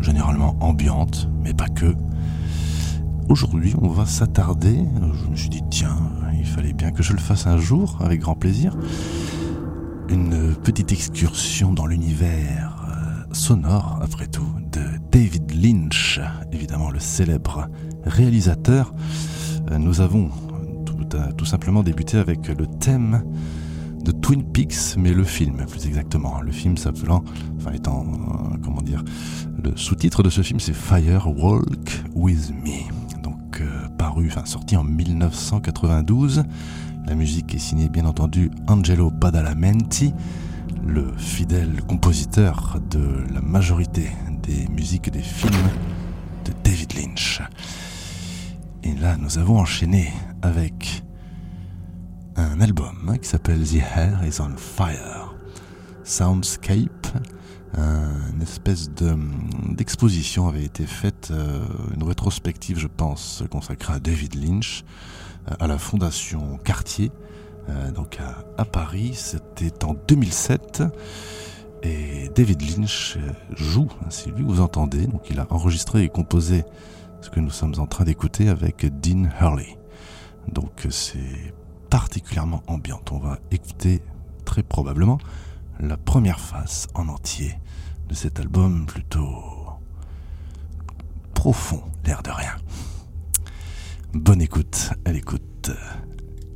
Généralement ambiantes, mais pas que. Aujourd'hui, on va s'attarder, je me suis dit tiens, il fallait bien que je le fasse un jour avec grand plaisir, une petite excursion dans l'univers euh, sonore, après tout, de David Lynch, évidemment le célèbre réalisateur. Euh, nous avons tout simplement débuté avec le thème de Twin Peaks, mais le film plus exactement. Le film s'appelant, enfin étant, euh, comment dire, le sous-titre de ce film c'est Fire Walk With Me. Donc euh, paru, enfin sorti en 1992. La musique est signée bien entendu Angelo Badalamenti, le fidèle compositeur de la majorité des musiques des films de David Lynch. Et là, nous avons enchaîné avec un album qui s'appelle The Hair is on Fire. Soundscape, une espèce d'exposition avait été faite, euh, une rétrospective je pense, consacrée à David Lynch, euh, à la Fondation Cartier, euh, donc à, à Paris, c'était en 2007. Et David Lynch joue, hein, c'est lui que vous entendez, donc il a enregistré et composé ce que nous sommes en train d'écouter avec Dean Hurley. Donc c'est particulièrement ambiante. On va écouter très probablement la première face en entier de cet album plutôt profond, l'air de rien. Bonne écoute à l'écoute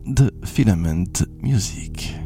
de Filament Music.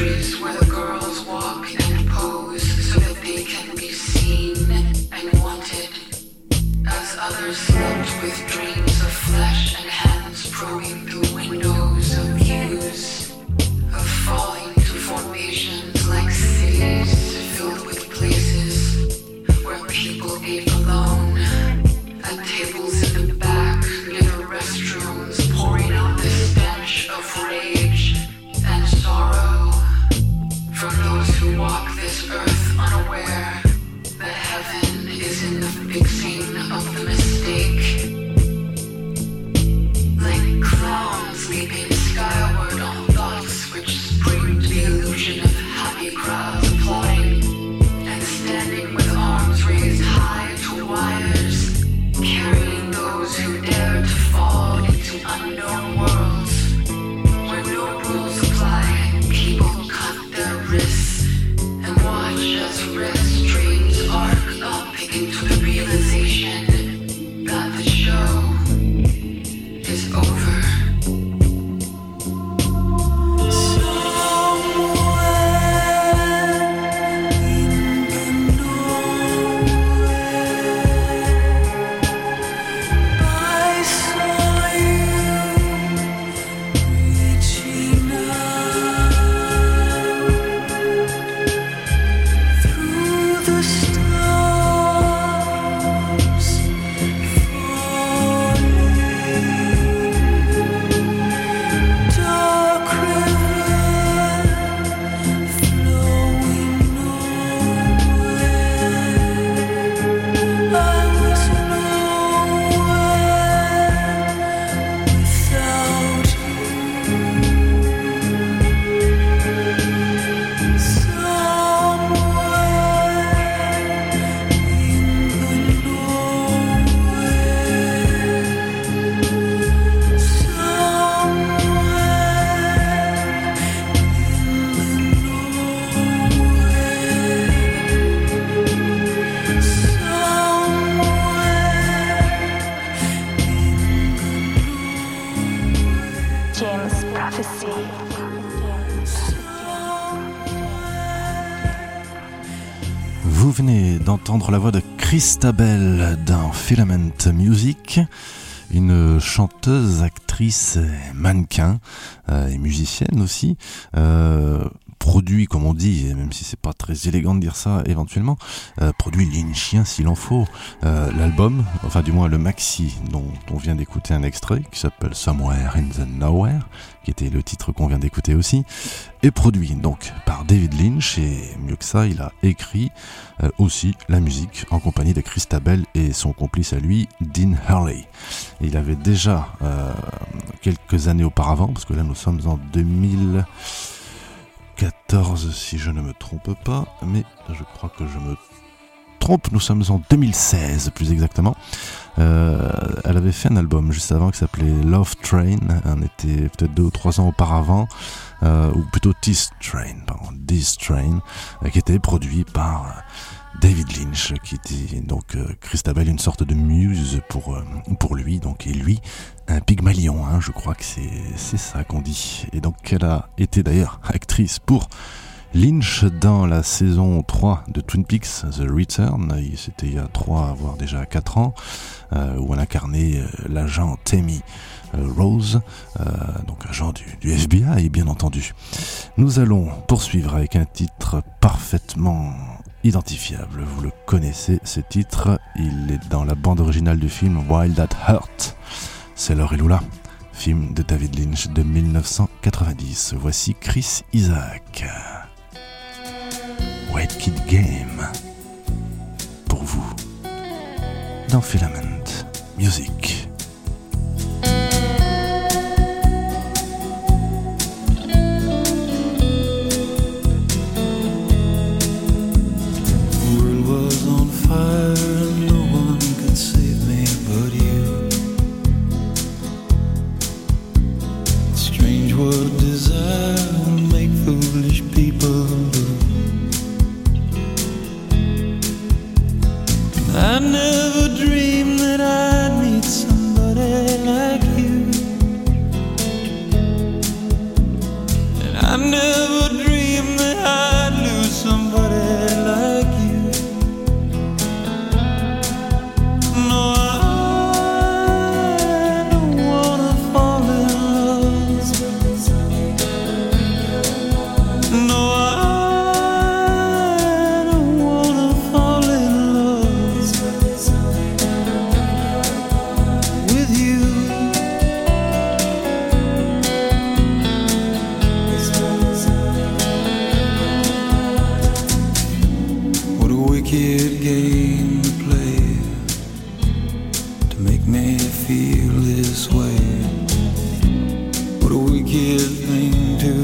La Christabel dans Filament Music, une chanteuse, actrice, mannequin euh, et musicienne aussi. Euh, produit, comme on dit, même si c'est pas très élégant de dire ça éventuellement, euh, produit lynchien s'il en faut. Euh, l'album, enfin du moins le maxi dont on vient d'écouter un extrait, qui s'appelle Somewhere in the Nowhere, qui était le titre qu'on vient d'écouter aussi, est produit donc par David Lynch et mieux que ça, il a écrit euh, aussi la musique en compagnie de Christabel et son complice à lui, Dean Hurley. Il avait déjà quelques années auparavant, parce que là nous sommes en 2000 si je ne me trompe pas, mais je crois que je me trompe, nous sommes en 2016 plus exactement. Euh, elle avait fait un album juste avant qui s'appelait Love Train, on était peut-être deux ou trois ans auparavant, euh, ou plutôt This Train, pardon, This Train, euh, qui était produit par David Lynch, qui était donc Christabel une sorte de muse pour, pour lui, donc et lui un pygmalion, hein, je crois que c'est ça qu'on dit. Et donc elle a été d'ailleurs actrice pour Lynch dans la saison 3 de Twin Peaks The Return, c'était il y a 3 voire déjà 4 ans. où elle incarnait l'agent Tammy Rose, donc agent du, du, FBI bien entendu. Nous allons poursuivre avec un titre parfaitement identifiable. Vous le connaissez, ce titre, il est dans la bande originale du film Wild at Heart. C'est Laure Lula, film de David Lynch de 1990. Voici Chris Isaac. White Kid Game. Pour vous. Dans Filament Music. to make me feel this way. What a wicked thing to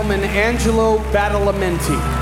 gentlemen, Angelo Badalamenti.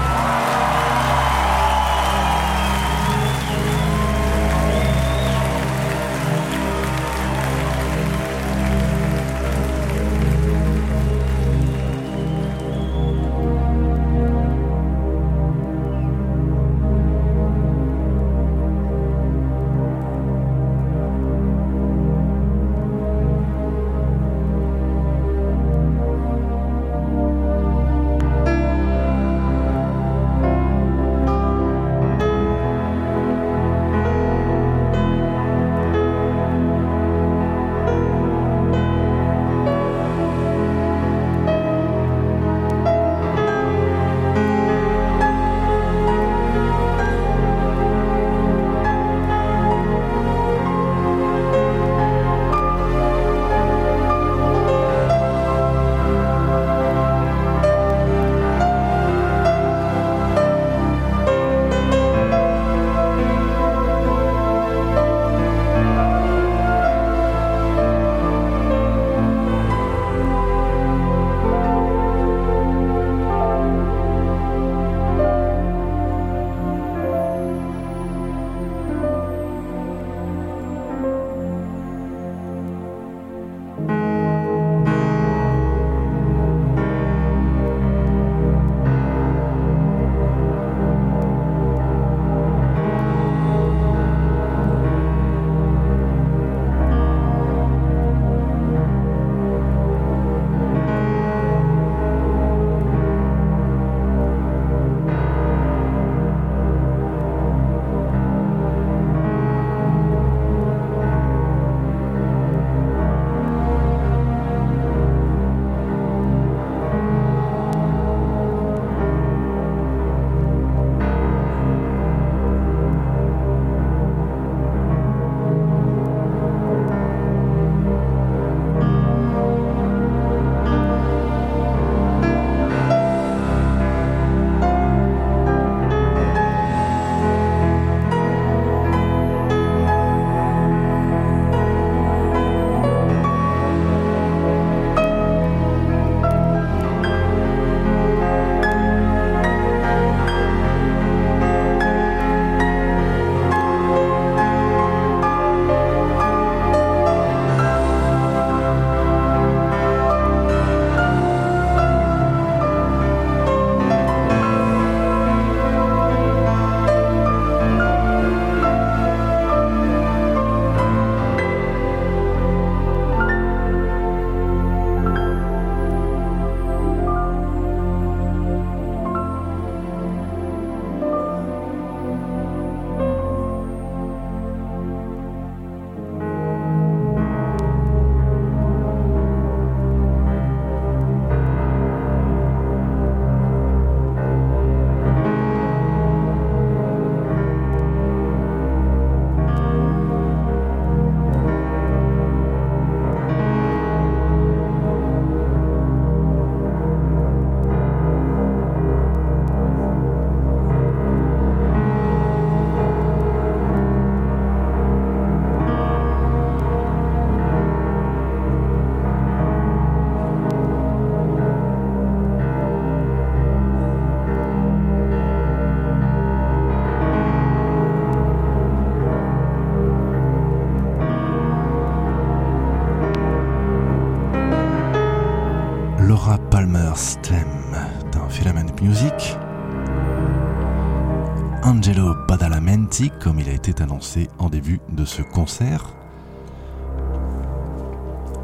Annoncé en début de ce concert.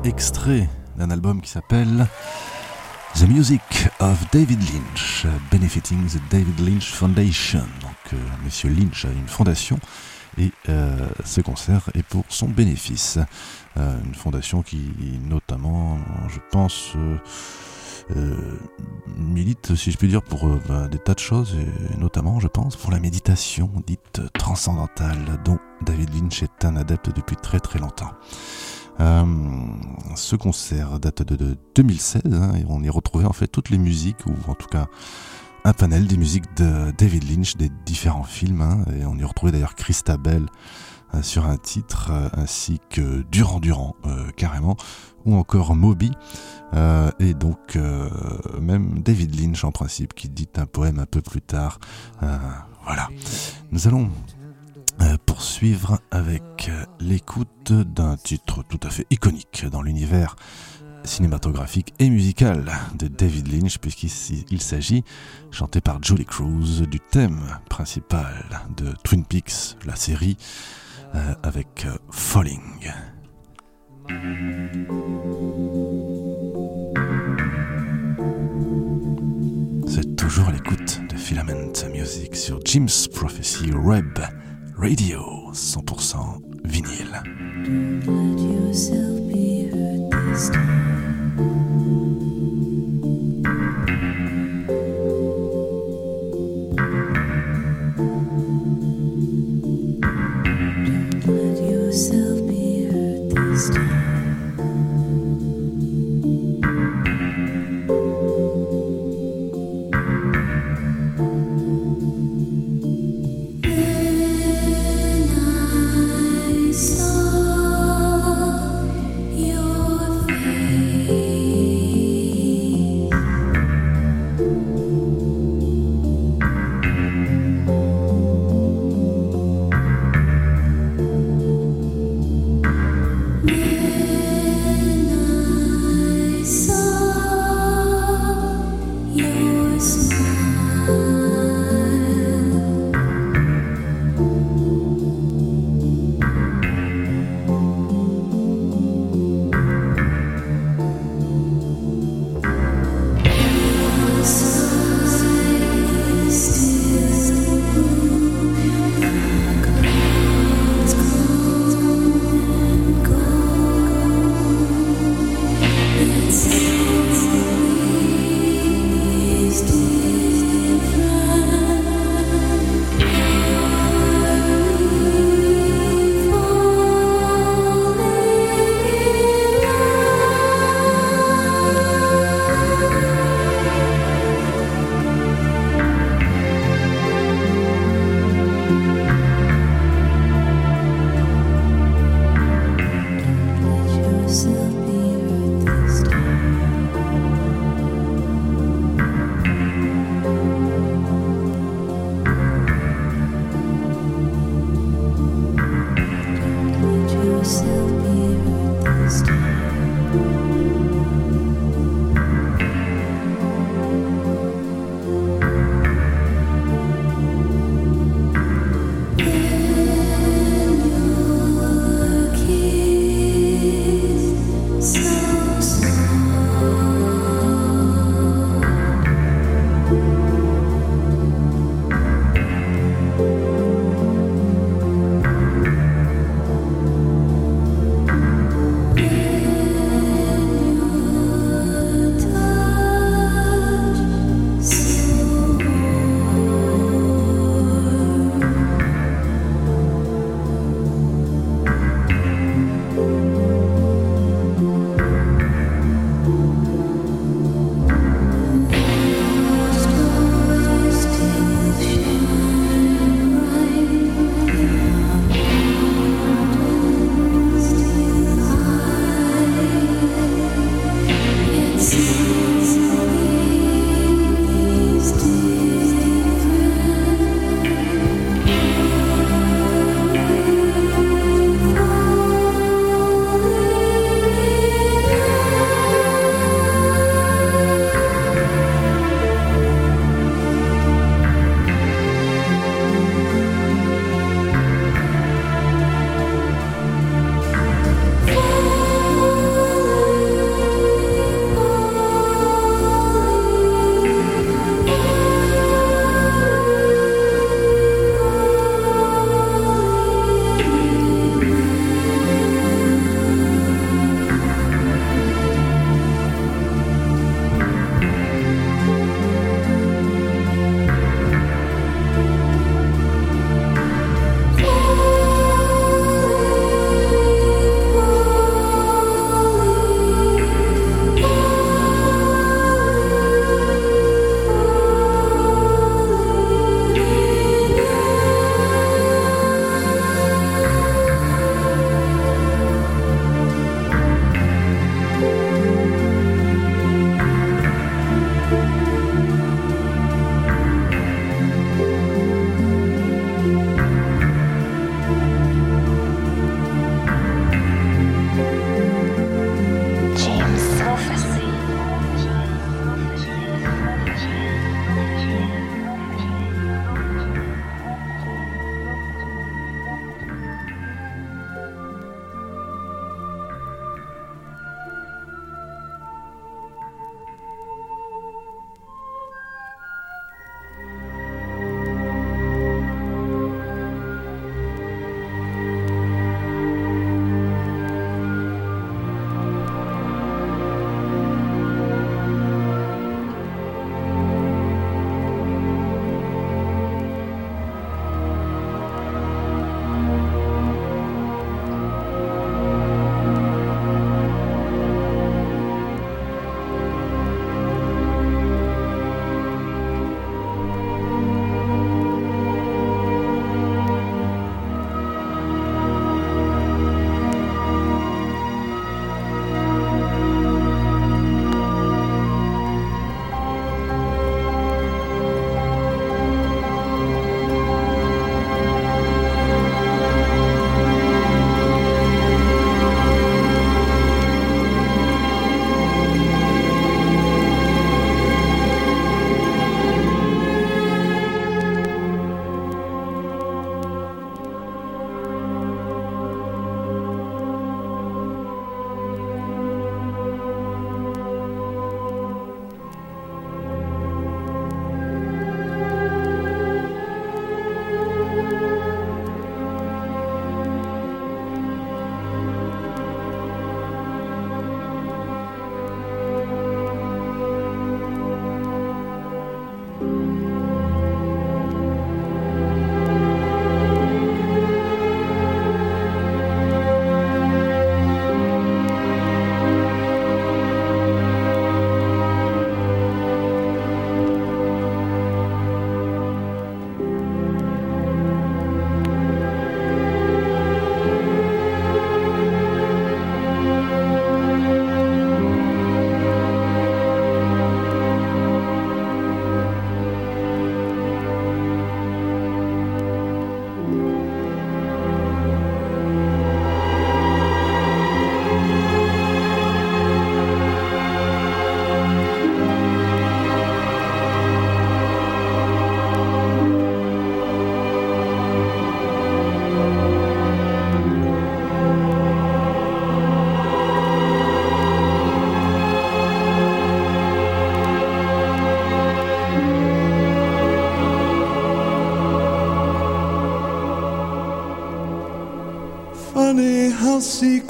Extrait d'un album qui s'appelle The Music of David Lynch, benefiting the David Lynch Foundation. Donc, euh, Monsieur Lynch a une fondation et euh, ce concert est pour son bénéfice. Euh, une fondation qui, notamment, je pense, milite, si je puis dire, pour euh, bah, des tas de choses, et notamment, je pense, pour la méditation dite transcendantale, dont David Lynch est un adepte depuis très très longtemps. Euh, ce concert date de, de 2016 hein, et on y retrouvait en fait toutes les musiques, ou en tout cas un panel des musiques de David Lynch des différents films. hein, et on y retrouvait d'ailleurs Christabel euh, sur un titre, euh, ainsi que Durand Durand, euh, carrément, ou encore Moby. Euh, et donc euh, même David Lynch en principe qui dit un poème un peu plus tard. Euh, voilà. Nous allons euh, poursuivre avec euh, l'écoute d'un titre tout à fait iconique dans l'univers cinématographique et musical de David Lynch puisqu'il s'agit, chanté par Julie Cruz, du thème principal de Twin Peaks, la série, euh, avec euh, Falling. C'est toujours à l'écoute de Filament Music sur Jim's Prophecy Web Radio 100% vinyle.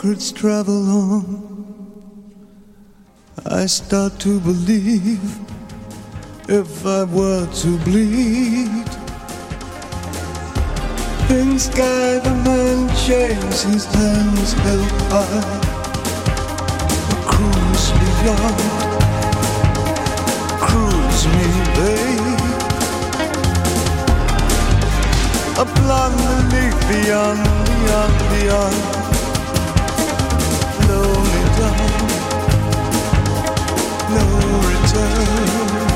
Secrets travel on. I start to believe if I were to bleed. In sky, the man chains his hands held high. Cruise beyond, cruise me, babe. A blonde beneath beyond, beyond, beyond. Return.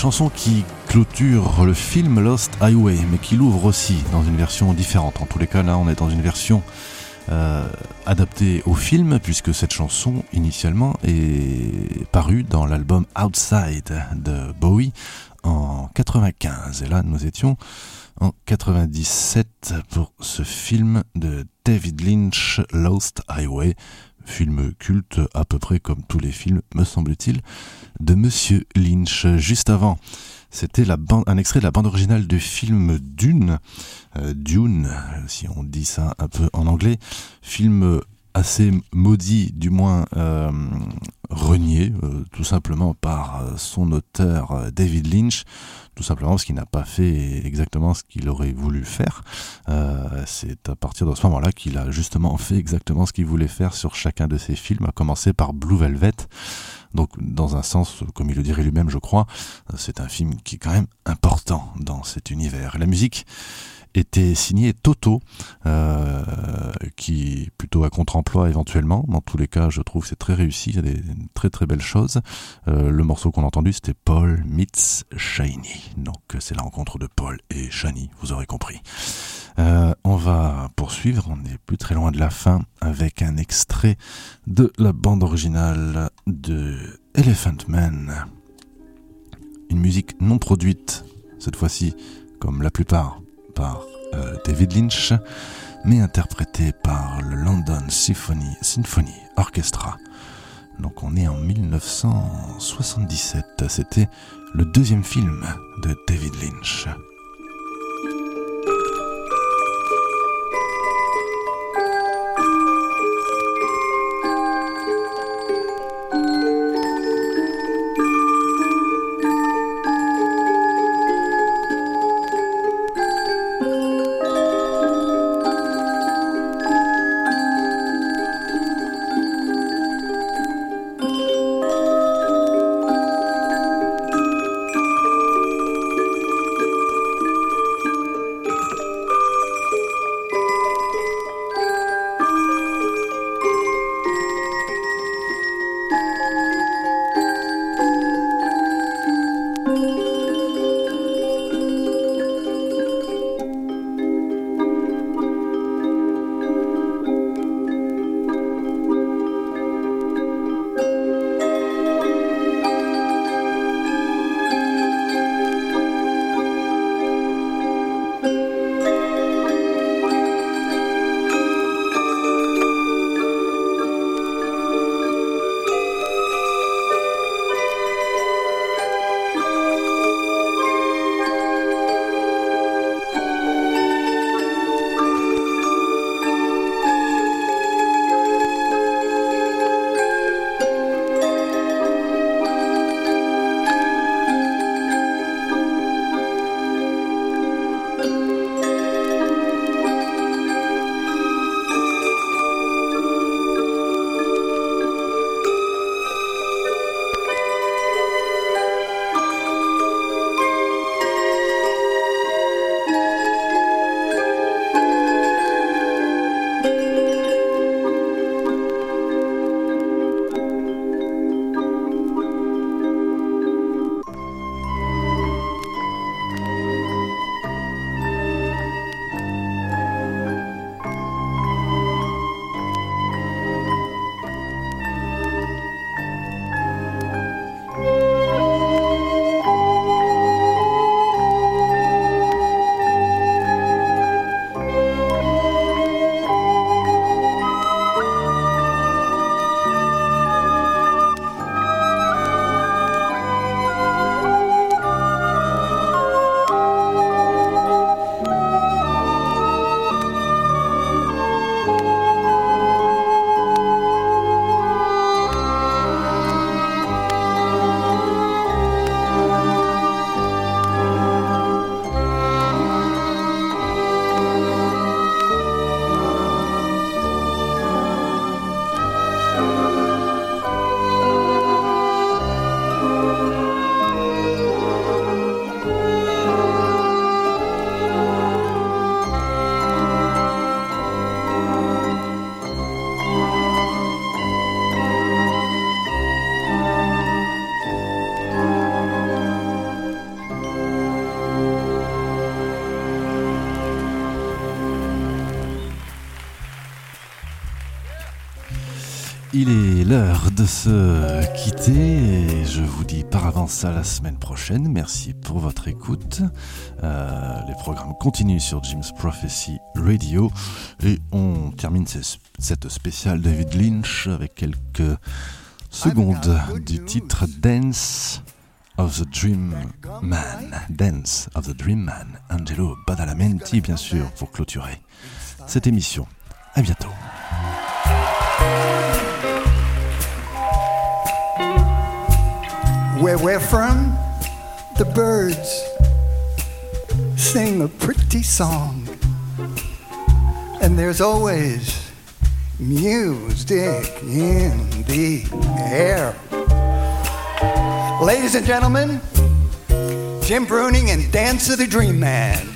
Chanson qui clôture le film Lost Highway, mais qui l'ouvre aussi dans une version différente. En tous les cas, là, on est dans une version euh, adaptée au film, puisque cette chanson, initialement, est parue dans l'album Outside de Bowie en 95. Et là, nous étions en 97 pour ce film de David Lynch, Lost Highway, film culte à peu près comme tous les films, me semble-t-il, de Monsieur Lynch. Juste avant, c'était un extrait de la bande originale du film Dune, euh, Dune, si on dit ça un peu en anglais, film assez maudit, du moins euh, renié, euh, tout simplement par son auteur David Lynch, tout simplement parce qu'il n'a pas fait exactement ce qu'il aurait voulu faire. C'est à partir de ce moment-là qu'il a justement fait exactement ce qu'il voulait faire sur chacun de ses films, à commencer par Blue Velvet. Donc, dans un sens, comme il le dirait lui-même, je crois, c'est un film qui est quand même important dans cet univers. La musique était signée Toto, euh, qui plutôt à contre-emploi éventuellement. Dans tous les cas, je trouve c'est très réussi. Il y a des très très belles choses. Euh, le morceau qu'on a entendu, c'était Paul meets Shiny. Donc, c'est la rencontre de Paul et Shiny, vous aurez compris. Euh, on va poursuivre, on n'est plus très loin de la fin, avec un extrait de la bande originale de Elephant Man. Une musique non produite, cette fois-ci, comme la plupart, par euh, David Lynch, mais interprétée par le London Symphony, Symphony Orchestra. Donc on est en 1977, c'était le deuxième film de David Lynch. Il est l'heure de se quitter et je vous dis par avance à la semaine prochaine. Merci pour votre écoute. Euh, les programmes continuent sur Jim's Prophecy Radio et on termine ce- cette spéciale David Lynch avec quelques secondes du titre Dance of the Dream Man. Dance of the Dream Man. Angelo Badalamenti, bien sûr, pour clôturer cette émission. À bientôt. Where we're from, the birds sing a pretty song. And there's always music in the air. Ladies and gentlemen, Jim Bruning and Dance of the Dream Man.